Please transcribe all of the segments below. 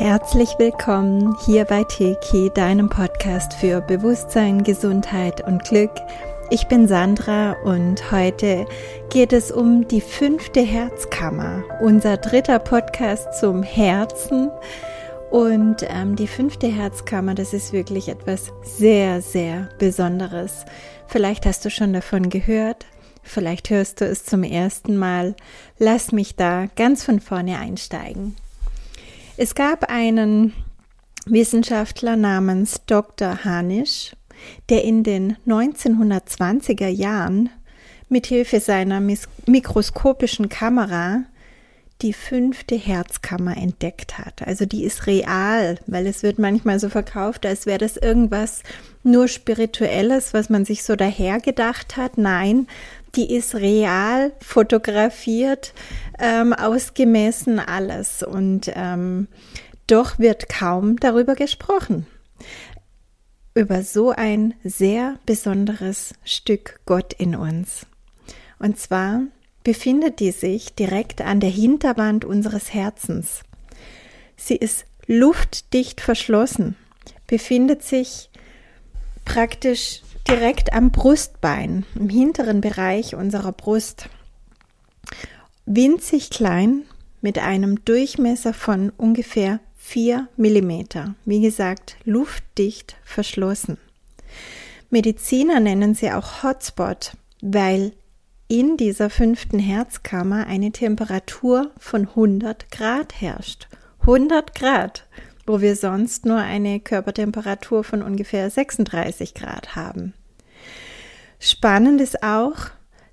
Herzlich willkommen hier bei Teki, deinem Podcast für Bewusstsein, Gesundheit und Glück. Ich bin Sandra und heute geht es um die fünfte Herzkammer, unser dritter Podcast zum Herzen. Und ähm, die fünfte Herzkammer, das ist wirklich etwas sehr, sehr Besonderes. Vielleicht hast du schon davon gehört, vielleicht hörst du es zum ersten Mal. Lass mich da ganz von vorne einsteigen. Es gab einen Wissenschaftler namens Dr. Hanisch, der in den 1920er Jahren mithilfe seiner mikroskopischen Kamera die fünfte Herzkammer entdeckt hat. Also die ist real, weil es wird manchmal so verkauft, als wäre das irgendwas nur spirituelles, was man sich so daher gedacht hat. Nein, die ist real fotografiert, ähm, ausgemessen alles. Und ähm, doch wird kaum darüber gesprochen. Über so ein sehr besonderes Stück Gott in uns. Und zwar befindet die sich direkt an der Hinterwand unseres Herzens. Sie ist luftdicht verschlossen, befindet sich praktisch direkt am Brustbein, im hinteren Bereich unserer Brust. Winzig klein mit einem Durchmesser von ungefähr 4 mm. Wie gesagt, luftdicht verschlossen. Mediziner nennen sie auch Hotspot, weil in dieser fünften Herzkammer eine Temperatur von 100 Grad herrscht. 100 Grad wo wir sonst nur eine Körpertemperatur von ungefähr 36 Grad haben. Spannend ist auch,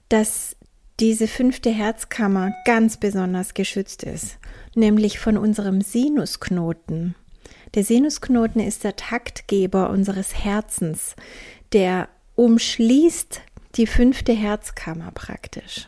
dass diese fünfte Herzkammer ganz besonders geschützt ist, nämlich von unserem Sinusknoten. Der Sinusknoten ist der Taktgeber unseres Herzens, der umschließt die fünfte Herzkammer praktisch.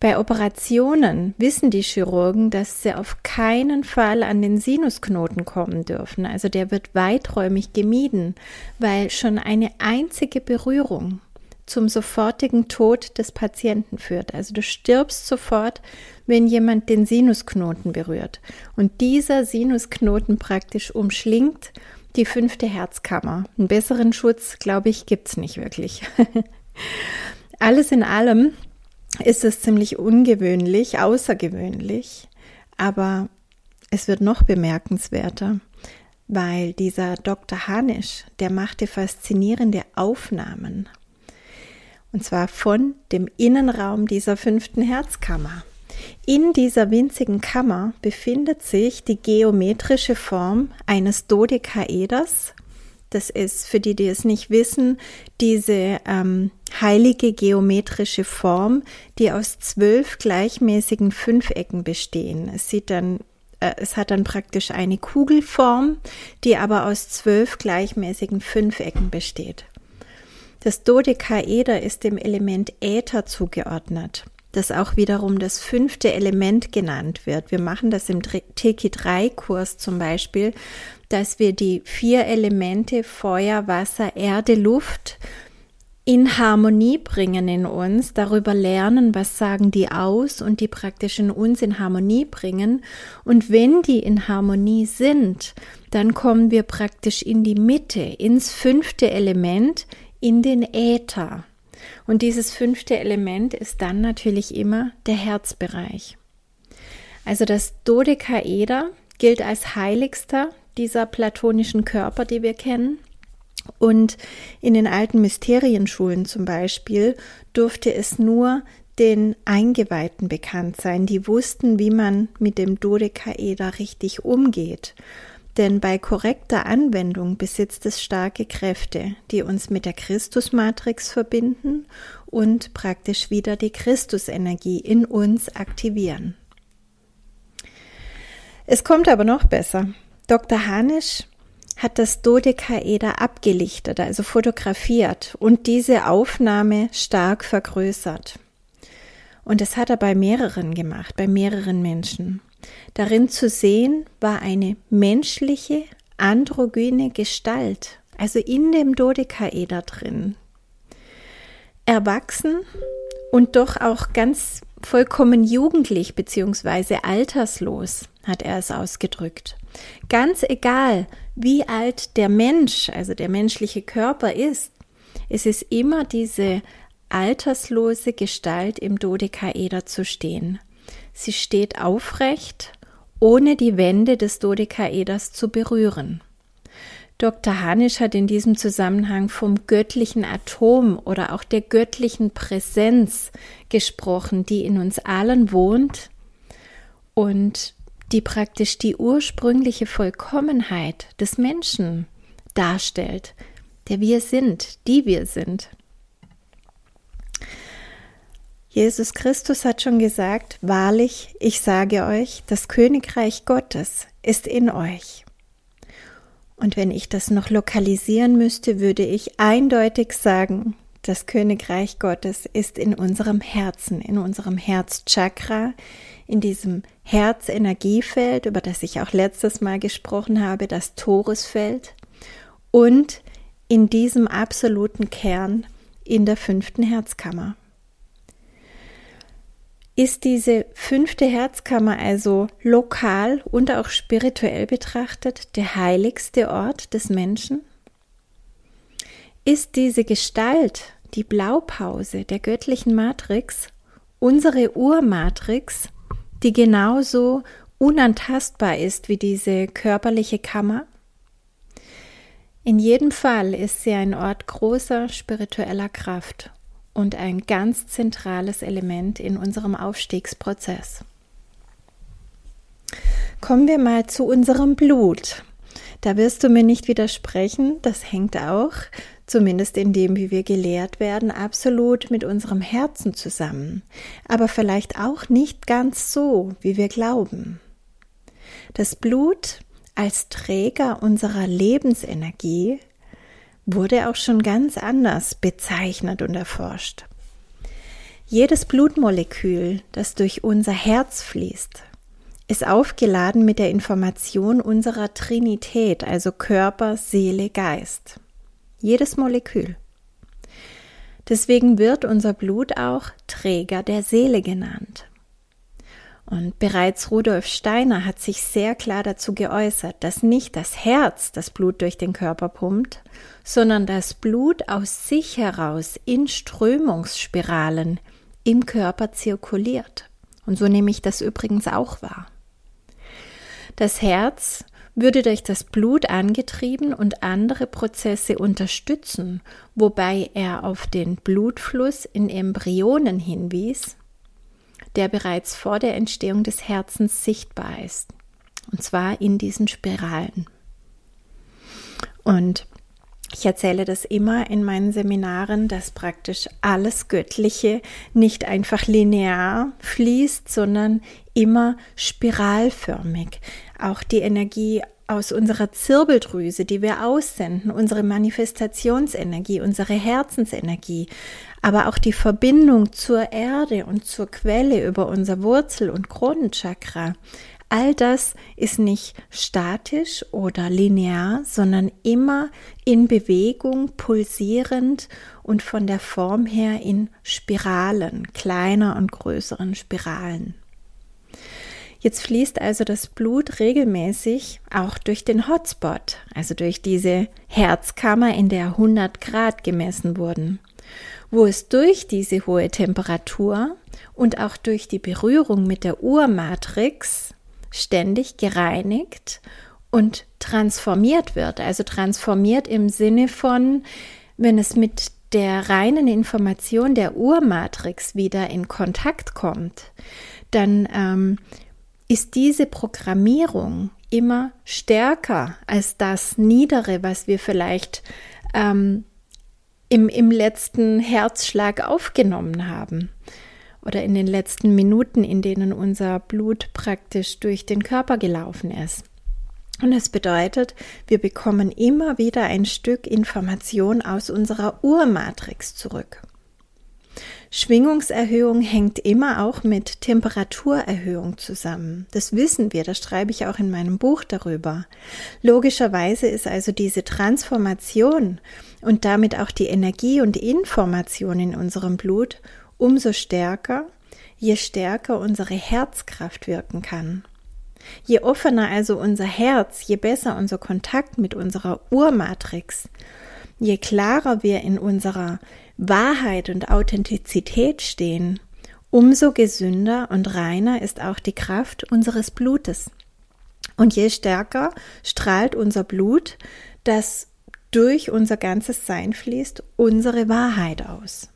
Bei Operationen wissen die Chirurgen, dass sie auf keinen Fall an den Sinusknoten kommen dürfen. Also der wird weiträumig gemieden, weil schon eine einzige Berührung zum sofortigen Tod des Patienten führt. Also du stirbst sofort, wenn jemand den Sinusknoten berührt. Und dieser Sinusknoten praktisch umschlingt die fünfte Herzkammer. Einen besseren Schutz, glaube ich, gibt es nicht wirklich. Alles in allem ist es ziemlich ungewöhnlich, außergewöhnlich, aber es wird noch bemerkenswerter, weil dieser Dr. Hanisch, der machte faszinierende Aufnahmen. Und zwar von dem Innenraum dieser fünften Herzkammer. In dieser winzigen Kammer befindet sich die geometrische Form eines Dodekaeders das ist, für die, die es nicht wissen, diese ähm, heilige geometrische Form, die aus zwölf gleichmäßigen Fünfecken bestehen. Es sieht dann äh, es hat dann praktisch eine Kugelform, die aber aus zwölf gleichmäßigen Fünfecken besteht. Das Dodekaeder ist dem Element Äther zugeordnet, das auch wiederum das fünfte Element genannt wird. Wir machen das im Teki 3 Kurs zum Beispiel, dass wir die vier Elemente Feuer, Wasser, Erde, Luft in Harmonie bringen in uns, darüber lernen, was sagen die aus und die praktisch in uns in Harmonie bringen. Und wenn die in Harmonie sind, dann kommen wir praktisch in die Mitte, ins fünfte Element, in den Äther. Und dieses fünfte Element ist dann natürlich immer der Herzbereich. Also das Dodekaeder gilt als heiligster dieser platonischen Körper, die wir kennen. Und in den alten Mysterienschulen zum Beispiel durfte es nur den Eingeweihten bekannt sein, die wussten, wie man mit dem Dodekaeder richtig umgeht. Denn bei korrekter Anwendung besitzt es starke Kräfte, die uns mit der Christusmatrix verbinden und praktisch wieder die Christusenergie in uns aktivieren. Es kommt aber noch besser. Dr. Hanisch hat das Dodekaeder abgelichtet, also fotografiert und diese Aufnahme stark vergrößert. Und das hat er bei mehreren gemacht, bei mehreren Menschen. Darin zu sehen war eine menschliche, androgyne Gestalt, also in dem Dodekaeder drin. Erwachsen und doch auch ganz vollkommen jugendlich bzw. alterslos, hat er es ausgedrückt. Ganz egal, wie alt der Mensch, also der menschliche Körper ist, es ist immer diese alterslose Gestalt im Dodekaeder zu stehen. Sie steht aufrecht, ohne die Wände des Dodekaeders zu berühren. Dr. Hanisch hat in diesem Zusammenhang vom göttlichen Atom oder auch der göttlichen Präsenz gesprochen, die in uns allen wohnt und die praktisch die ursprüngliche Vollkommenheit des Menschen darstellt, der wir sind, die wir sind. Jesus Christus hat schon gesagt, wahrlich, ich sage euch, das Königreich Gottes ist in euch. Und wenn ich das noch lokalisieren müsste, würde ich eindeutig sagen, das Königreich Gottes ist in unserem Herzen, in unserem Herzchakra, in diesem Herzenergiefeld, über das ich auch letztes Mal gesprochen habe, das Toresfeld und in diesem absoluten Kern in der fünften Herzkammer. Ist diese fünfte Herzkammer also lokal und auch spirituell betrachtet der heiligste Ort des Menschen? Ist diese Gestalt, die Blaupause der göttlichen Matrix, unsere Urmatrix, die genauso unantastbar ist wie diese körperliche Kammer? In jedem Fall ist sie ein Ort großer spiritueller Kraft und ein ganz zentrales Element in unserem Aufstiegsprozess. Kommen wir mal zu unserem Blut. Da wirst du mir nicht widersprechen, das hängt auch, zumindest in dem, wie wir gelehrt werden, absolut mit unserem Herzen zusammen, aber vielleicht auch nicht ganz so, wie wir glauben. Das Blut als Träger unserer Lebensenergie wurde auch schon ganz anders bezeichnet und erforscht. Jedes Blutmolekül, das durch unser Herz fließt, ist aufgeladen mit der Information unserer Trinität, also Körper, Seele, Geist. Jedes Molekül. Deswegen wird unser Blut auch Träger der Seele genannt. Und bereits Rudolf Steiner hat sich sehr klar dazu geäußert, dass nicht das Herz das Blut durch den Körper pumpt, sondern das Blut aus sich heraus in Strömungsspiralen im Körper zirkuliert. Und so nehme ich das übrigens auch wahr. Das Herz würde durch das Blut angetrieben und andere Prozesse unterstützen, wobei er auf den Blutfluss in Embryonen hinwies, der bereits vor der Entstehung des Herzens sichtbar ist. Und zwar in diesen Spiralen. Und ich erzähle das immer in meinen Seminaren, dass praktisch alles Göttliche nicht einfach linear fließt, sondern immer spiralförmig. Auch die Energie aus unserer Zirbeldrüse, die wir aussenden, unsere Manifestationsenergie, unsere Herzensenergie, aber auch die Verbindung zur Erde und zur Quelle über unser Wurzel- und Kronenchakra. All das ist nicht statisch oder linear, sondern immer in Bewegung, pulsierend und von der Form her in Spiralen, kleiner und größeren Spiralen. Jetzt fließt also das Blut regelmäßig auch durch den Hotspot, also durch diese Herzkammer, in der 100 Grad gemessen wurden wo es durch diese hohe Temperatur und auch durch die Berührung mit der Urmatrix ständig gereinigt und transformiert wird. Also transformiert im Sinne von, wenn es mit der reinen Information der Urmatrix wieder in Kontakt kommt, dann ähm, ist diese Programmierung immer stärker als das Niedere, was wir vielleicht ähm, im, im letzten Herzschlag aufgenommen haben oder in den letzten Minuten, in denen unser Blut praktisch durch den Körper gelaufen ist. Und das bedeutet, wir bekommen immer wieder ein Stück Information aus unserer Urmatrix zurück. Schwingungserhöhung hängt immer auch mit Temperaturerhöhung zusammen. Das wissen wir, das schreibe ich auch in meinem Buch darüber. Logischerweise ist also diese Transformation und damit auch die Energie und Information in unserem Blut umso stärker, je stärker unsere Herzkraft wirken kann. Je offener also unser Herz, je besser unser Kontakt mit unserer Urmatrix, je klarer wir in unserer Wahrheit und Authentizität stehen, umso gesünder und reiner ist auch die Kraft unseres Blutes. Und je stärker strahlt unser Blut, das durch unser ganzes Sein fließt, unsere Wahrheit aus.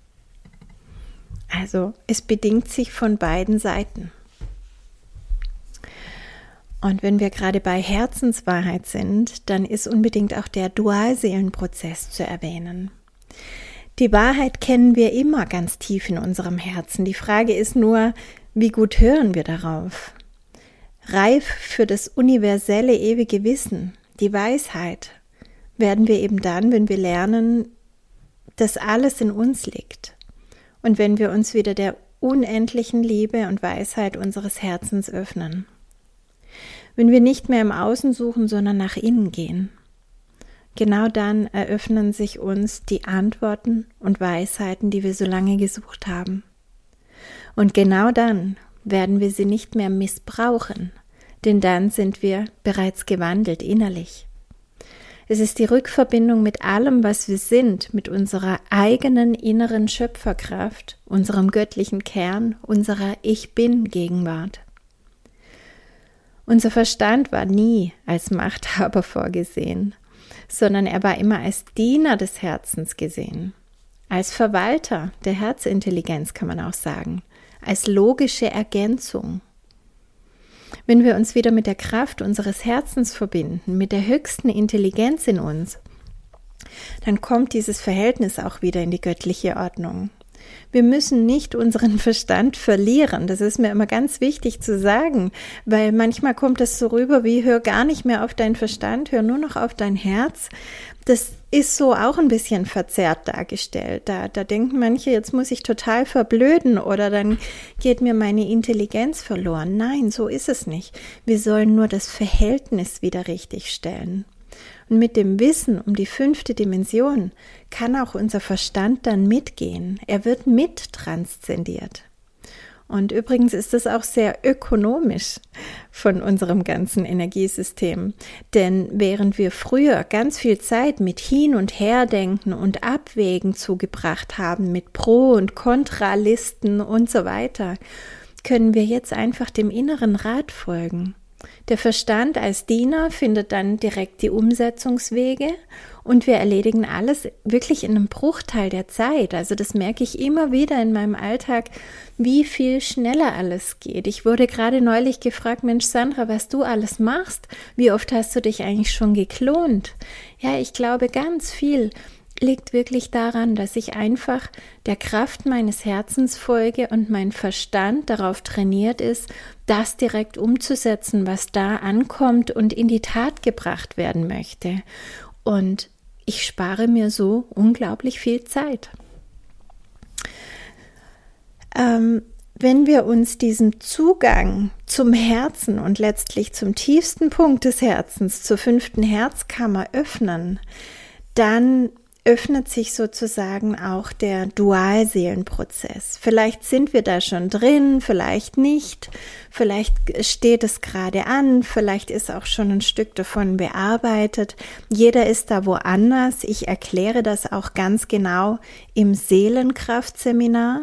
Also es bedingt sich von beiden Seiten. Und wenn wir gerade bei Herzenswahrheit sind, dann ist unbedingt auch der Dualseelenprozess zu erwähnen. Die Wahrheit kennen wir immer ganz tief in unserem Herzen. Die Frage ist nur, wie gut hören wir darauf? Reif für das universelle ewige Wissen, die Weisheit, werden wir eben dann, wenn wir lernen, dass alles in uns liegt und wenn wir uns wieder der unendlichen Liebe und Weisheit unseres Herzens öffnen. Wenn wir nicht mehr im Außen suchen, sondern nach innen gehen. Genau dann eröffnen sich uns die Antworten und Weisheiten, die wir so lange gesucht haben. Und genau dann werden wir sie nicht mehr missbrauchen, denn dann sind wir bereits gewandelt innerlich. Es ist die Rückverbindung mit allem, was wir sind, mit unserer eigenen inneren Schöpferkraft, unserem göttlichen Kern, unserer Ich bin Gegenwart. Unser Verstand war nie als Machthaber vorgesehen, sondern er war immer als Diener des Herzens gesehen, als Verwalter der Herzintelligenz kann man auch sagen, als logische Ergänzung. Wenn wir uns wieder mit der Kraft unseres Herzens verbinden, mit der höchsten Intelligenz in uns, dann kommt dieses Verhältnis auch wieder in die göttliche Ordnung. Wir müssen nicht unseren Verstand verlieren. Das ist mir immer ganz wichtig zu sagen, weil manchmal kommt es so rüber wie hör gar nicht mehr auf deinen Verstand, hör nur noch auf dein Herz. Das ist so auch ein bisschen verzerrt dargestellt. Da, da denken manche, jetzt muss ich total verblöden oder dann geht mir meine Intelligenz verloren. Nein, so ist es nicht. Wir sollen nur das Verhältnis wieder richtig stellen. Und mit dem Wissen um die fünfte Dimension kann auch unser Verstand dann mitgehen. Er wird mit transzendiert. Und übrigens ist es auch sehr ökonomisch von unserem ganzen Energiesystem. Denn während wir früher ganz viel Zeit mit Hin- und Herdenken und Abwägen zugebracht haben, mit Pro- und Kontralisten und so weiter, können wir jetzt einfach dem inneren Rat folgen. Der Verstand als Diener findet dann direkt die Umsetzungswege und wir erledigen alles wirklich in einem Bruchteil der Zeit. Also das merke ich immer wieder in meinem Alltag, wie viel schneller alles geht. Ich wurde gerade neulich gefragt, Mensch Sandra, was du alles machst, wie oft hast du dich eigentlich schon geklont? Ja, ich glaube ganz viel liegt wirklich daran, dass ich einfach der Kraft meines Herzens folge und mein Verstand darauf trainiert ist, das direkt umzusetzen, was da ankommt und in die Tat gebracht werden möchte. Und ich spare mir so unglaublich viel Zeit. Ähm, wenn wir uns diesem Zugang zum Herzen und letztlich zum tiefsten Punkt des Herzens, zur fünften Herzkammer öffnen, dann öffnet sich sozusagen auch der Dualseelenprozess. Vielleicht sind wir da schon drin, vielleicht nicht, vielleicht steht es gerade an, vielleicht ist auch schon ein Stück davon bearbeitet. Jeder ist da woanders. Ich erkläre das auch ganz genau im Seelenkraftseminar.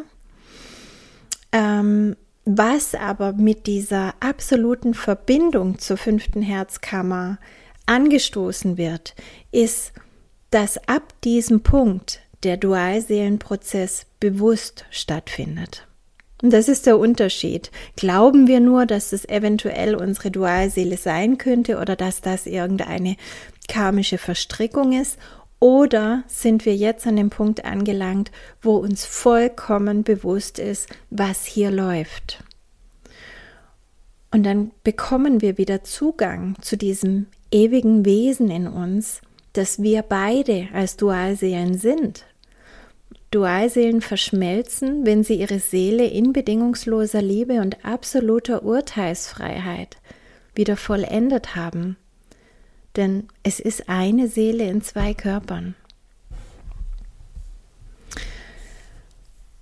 Ähm, was aber mit dieser absoluten Verbindung zur fünften Herzkammer angestoßen wird, ist dass ab diesem Punkt der Dualseelenprozess bewusst stattfindet. Und das ist der Unterschied. Glauben wir nur, dass es eventuell unsere Dualseele sein könnte oder dass das irgendeine karmische Verstrickung ist? Oder sind wir jetzt an dem Punkt angelangt, wo uns vollkommen bewusst ist, was hier läuft? Und dann bekommen wir wieder Zugang zu diesem ewigen Wesen in uns, dass wir beide als Dualseelen sind. Dualseelen verschmelzen, wenn sie ihre Seele in bedingungsloser Liebe und absoluter Urteilsfreiheit wieder vollendet haben. Denn es ist eine Seele in zwei Körpern.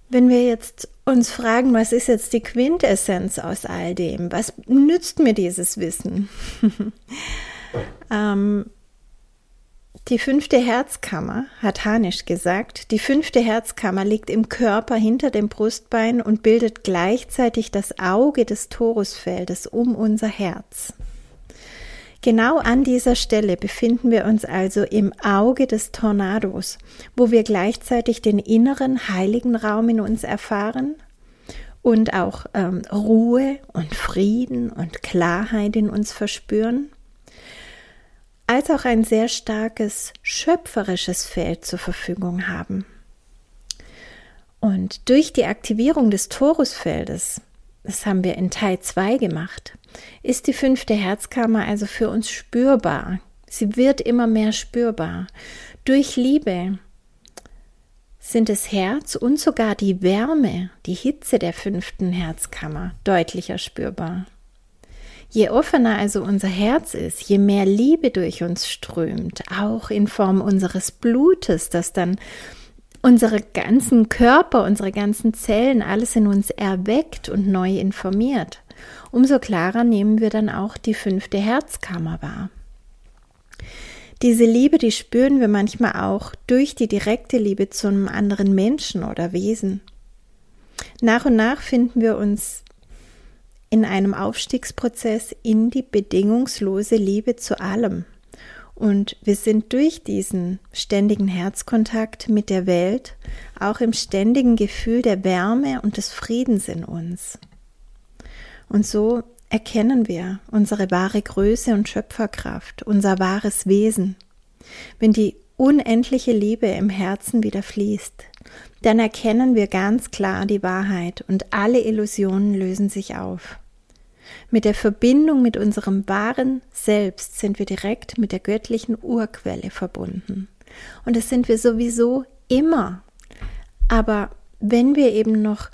Wenn wir jetzt uns fragen, was ist jetzt die Quintessenz aus all dem? Was nützt mir dieses Wissen? ähm, die fünfte Herzkammer, hat Hanisch gesagt, die fünfte Herzkammer liegt im Körper hinter dem Brustbein und bildet gleichzeitig das Auge des Torusfeldes um unser Herz. Genau an dieser Stelle befinden wir uns also im Auge des Tornados, wo wir gleichzeitig den inneren heiligen Raum in uns erfahren und auch ähm, Ruhe und Frieden und Klarheit in uns verspüren, als auch ein sehr starkes schöpferisches Feld zur Verfügung haben. Und durch die Aktivierung des Torusfeldes, das haben wir in Teil 2 gemacht, ist die fünfte Herzkammer also für uns spürbar. Sie wird immer mehr spürbar. Durch Liebe sind das Herz und sogar die Wärme, die Hitze der fünften Herzkammer deutlicher spürbar. Je offener also unser Herz ist, je mehr Liebe durch uns strömt, auch in Form unseres Blutes, das dann unsere ganzen Körper, unsere ganzen Zellen, alles in uns erweckt und neu informiert, umso klarer nehmen wir dann auch die fünfte Herzkammer wahr. Diese Liebe, die spüren wir manchmal auch durch die direkte Liebe zu einem anderen Menschen oder Wesen. Nach und nach finden wir uns in einem Aufstiegsprozess in die bedingungslose Liebe zu allem. Und wir sind durch diesen ständigen Herzkontakt mit der Welt auch im ständigen Gefühl der Wärme und des Friedens in uns. Und so erkennen wir unsere wahre Größe und Schöpferkraft, unser wahres Wesen. Wenn die unendliche Liebe im Herzen wieder fließt, dann erkennen wir ganz klar die Wahrheit und alle Illusionen lösen sich auf. Mit der Verbindung mit unserem wahren Selbst sind wir direkt mit der göttlichen Urquelle verbunden. Und das sind wir sowieso immer. Aber wenn wir eben noch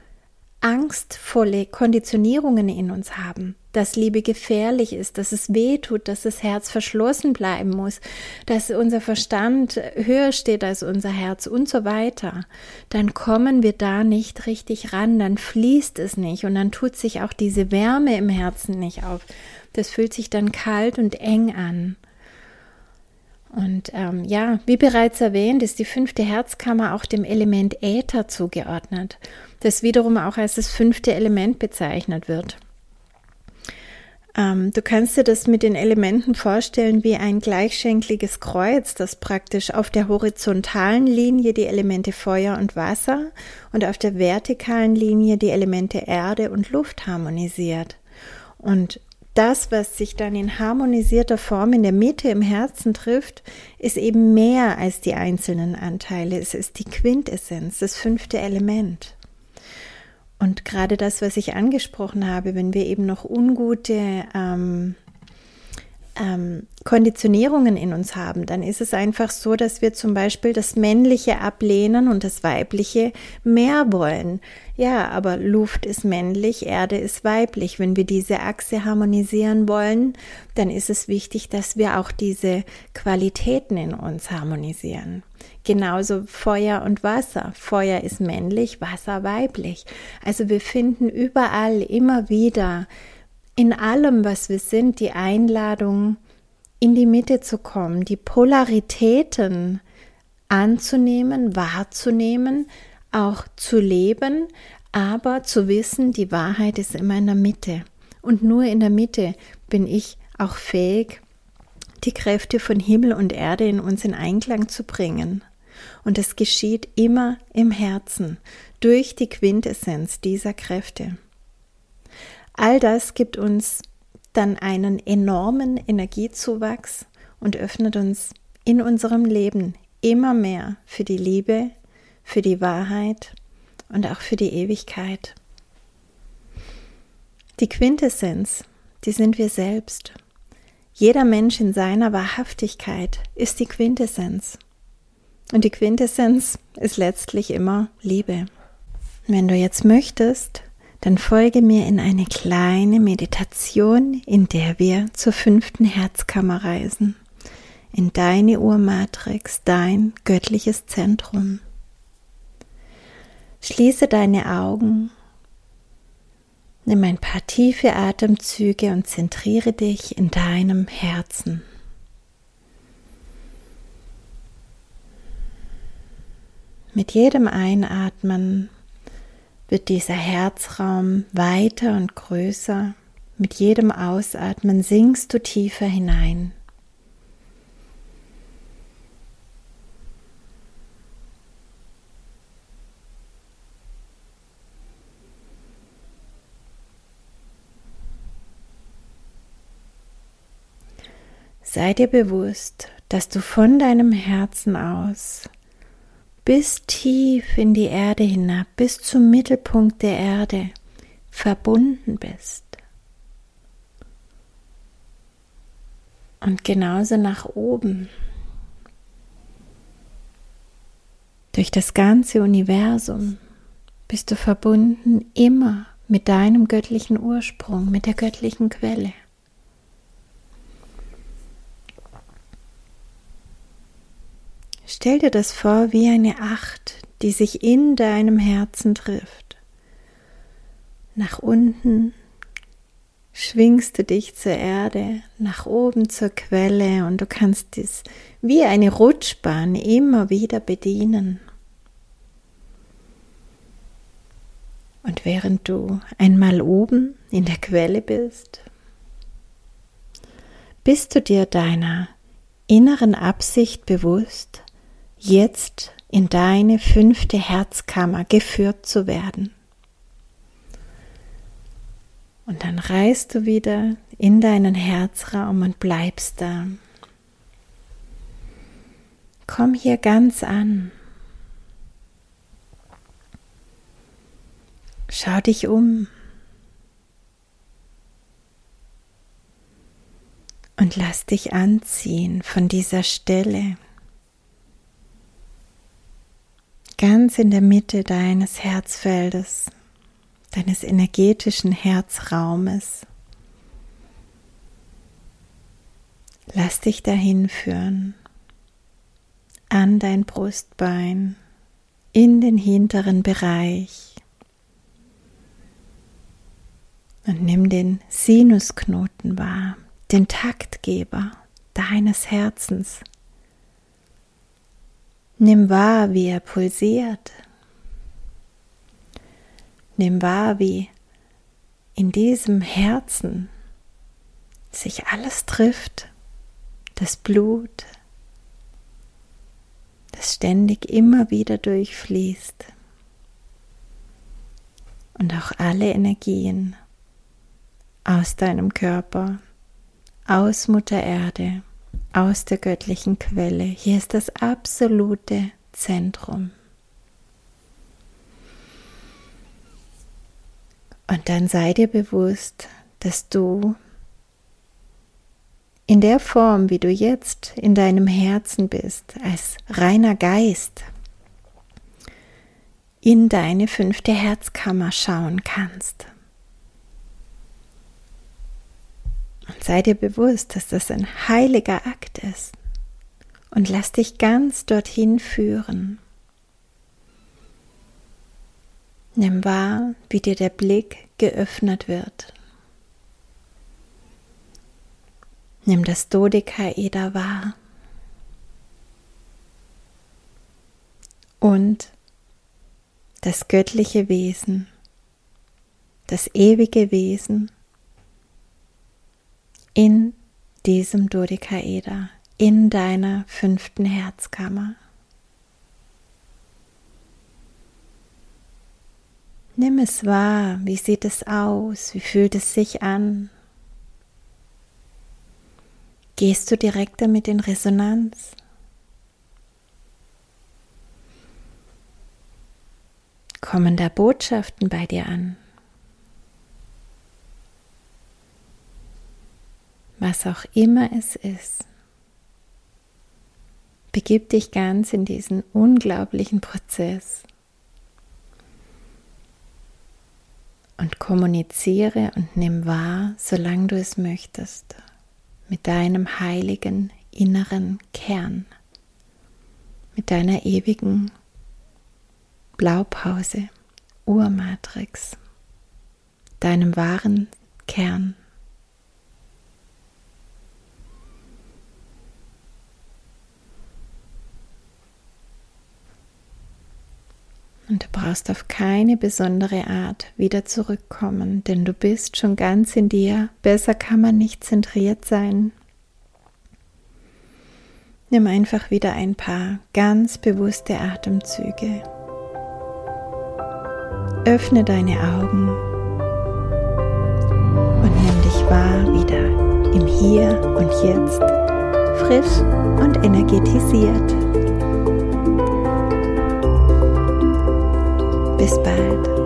angstvolle Konditionierungen in uns haben, dass Liebe gefährlich ist, dass es weh tut, dass das Herz verschlossen bleiben muss, dass unser Verstand höher steht als unser Herz und so weiter, dann kommen wir da nicht richtig ran, dann fließt es nicht und dann tut sich auch diese Wärme im Herzen nicht auf. Das fühlt sich dann kalt und eng an. Und ähm, ja, wie bereits erwähnt, ist die fünfte Herzkammer auch dem Element Äther zugeordnet, das wiederum auch als das fünfte Element bezeichnet wird. Ähm, du kannst dir das mit den Elementen vorstellen wie ein gleichschenkliges Kreuz, das praktisch auf der horizontalen Linie die Elemente Feuer und Wasser und auf der vertikalen Linie die Elemente Erde und Luft harmonisiert. Und das, was sich dann in harmonisierter Form in der Mitte im Herzen trifft, ist eben mehr als die einzelnen Anteile. Es ist die Quintessenz, das fünfte Element. Und gerade das, was ich angesprochen habe, wenn wir eben noch ungute ähm, ähm, Konditionierungen in uns haben, dann ist es einfach so, dass wir zum Beispiel das Männliche ablehnen und das Weibliche mehr wollen. Ja, aber Luft ist männlich, Erde ist weiblich. Wenn wir diese Achse harmonisieren wollen, dann ist es wichtig, dass wir auch diese Qualitäten in uns harmonisieren. Genauso Feuer und Wasser. Feuer ist männlich, Wasser weiblich. Also wir finden überall immer wieder in allem, was wir sind, die Einladung, in die Mitte zu kommen, die Polaritäten anzunehmen, wahrzunehmen, auch zu leben, aber zu wissen, die Wahrheit ist immer in der Mitte. Und nur in der Mitte bin ich auch fähig, die Kräfte von Himmel und Erde in uns in Einklang zu bringen. Und es geschieht immer im Herzen, durch die Quintessenz dieser Kräfte. All das gibt uns dann einen enormen Energiezuwachs und öffnet uns in unserem Leben immer mehr für die Liebe, für die Wahrheit und auch für die Ewigkeit. Die Quintessenz, die sind wir selbst. Jeder Mensch in seiner Wahrhaftigkeit ist die Quintessenz. Und die Quintessenz ist letztlich immer Liebe. Wenn du jetzt möchtest, dann folge mir in eine kleine Meditation, in der wir zur fünften Herzkammer reisen, in deine Urmatrix, dein göttliches Zentrum. Schließe deine Augen Nimm ein paar tiefe Atemzüge und zentriere dich in deinem Herzen. Mit jedem Einatmen wird dieser Herzraum weiter und größer. Mit jedem Ausatmen sinkst du tiefer hinein. Sei dir bewusst, dass du von deinem Herzen aus bis tief in die Erde hinab, bis zum Mittelpunkt der Erde verbunden bist. Und genauso nach oben. Durch das ganze Universum bist du verbunden immer mit deinem göttlichen Ursprung, mit der göttlichen Quelle. Stell dir das vor wie eine Acht, die sich in deinem Herzen trifft. Nach unten schwingst du dich zur Erde, nach oben zur Quelle und du kannst dies wie eine Rutschbahn immer wieder bedienen. Und während du einmal oben in der Quelle bist, bist du dir deiner inneren Absicht bewusst, jetzt in deine fünfte Herzkammer geführt zu werden. Und dann reist du wieder in deinen Herzraum und bleibst da. Komm hier ganz an. Schau dich um. Und lass dich anziehen von dieser Stelle, ganz in der Mitte deines Herzfeldes, deines energetischen Herzraumes. Lass dich dahin führen an dein Brustbein, in den hinteren Bereich und nimm den Sinusknoten wahr, den Taktgeber deines Herzens. Nimm wahr, wie er pulsiert. Nimm wahr, wie in diesem Herzen sich alles trifft, das Blut, das ständig immer wieder durchfließt und auch alle Energien aus deinem Körper, aus Mutter Erde aus der göttlichen Quelle. Hier ist das absolute Zentrum. Und dann sei dir bewusst, dass du in der Form, wie du jetzt in deinem Herzen bist, als reiner Geist, in deine fünfte Herzkammer schauen kannst. Und sei dir bewusst, dass das ein heiliger Akt ist. Und lass dich ganz dorthin führen. Nimm wahr, wie dir der Blick geöffnet wird. Nimm das Dodekaeder wahr. Und das göttliche Wesen, das ewige Wesen, in diesem Dodekaeder, in deiner fünften Herzkammer. Nimm es wahr, wie sieht es aus, wie fühlt es sich an. Gehst du direkt damit in Resonanz? Kommen da Botschaften bei dir an? Was auch immer es ist. Begib dich ganz in diesen unglaublichen Prozess und kommuniziere und nimm wahr, solange du es möchtest, mit deinem heiligen inneren Kern, mit deiner ewigen Blaupause, Urmatrix, deinem wahren Kern. Und du brauchst auf keine besondere Art wieder zurückkommen, denn du bist schon ganz in dir. Besser kann man nicht zentriert sein. Nimm einfach wieder ein paar ganz bewusste Atemzüge. Öffne deine Augen und nimm dich wahr wieder im Hier und Jetzt, frisch und energetisiert. Bis bald.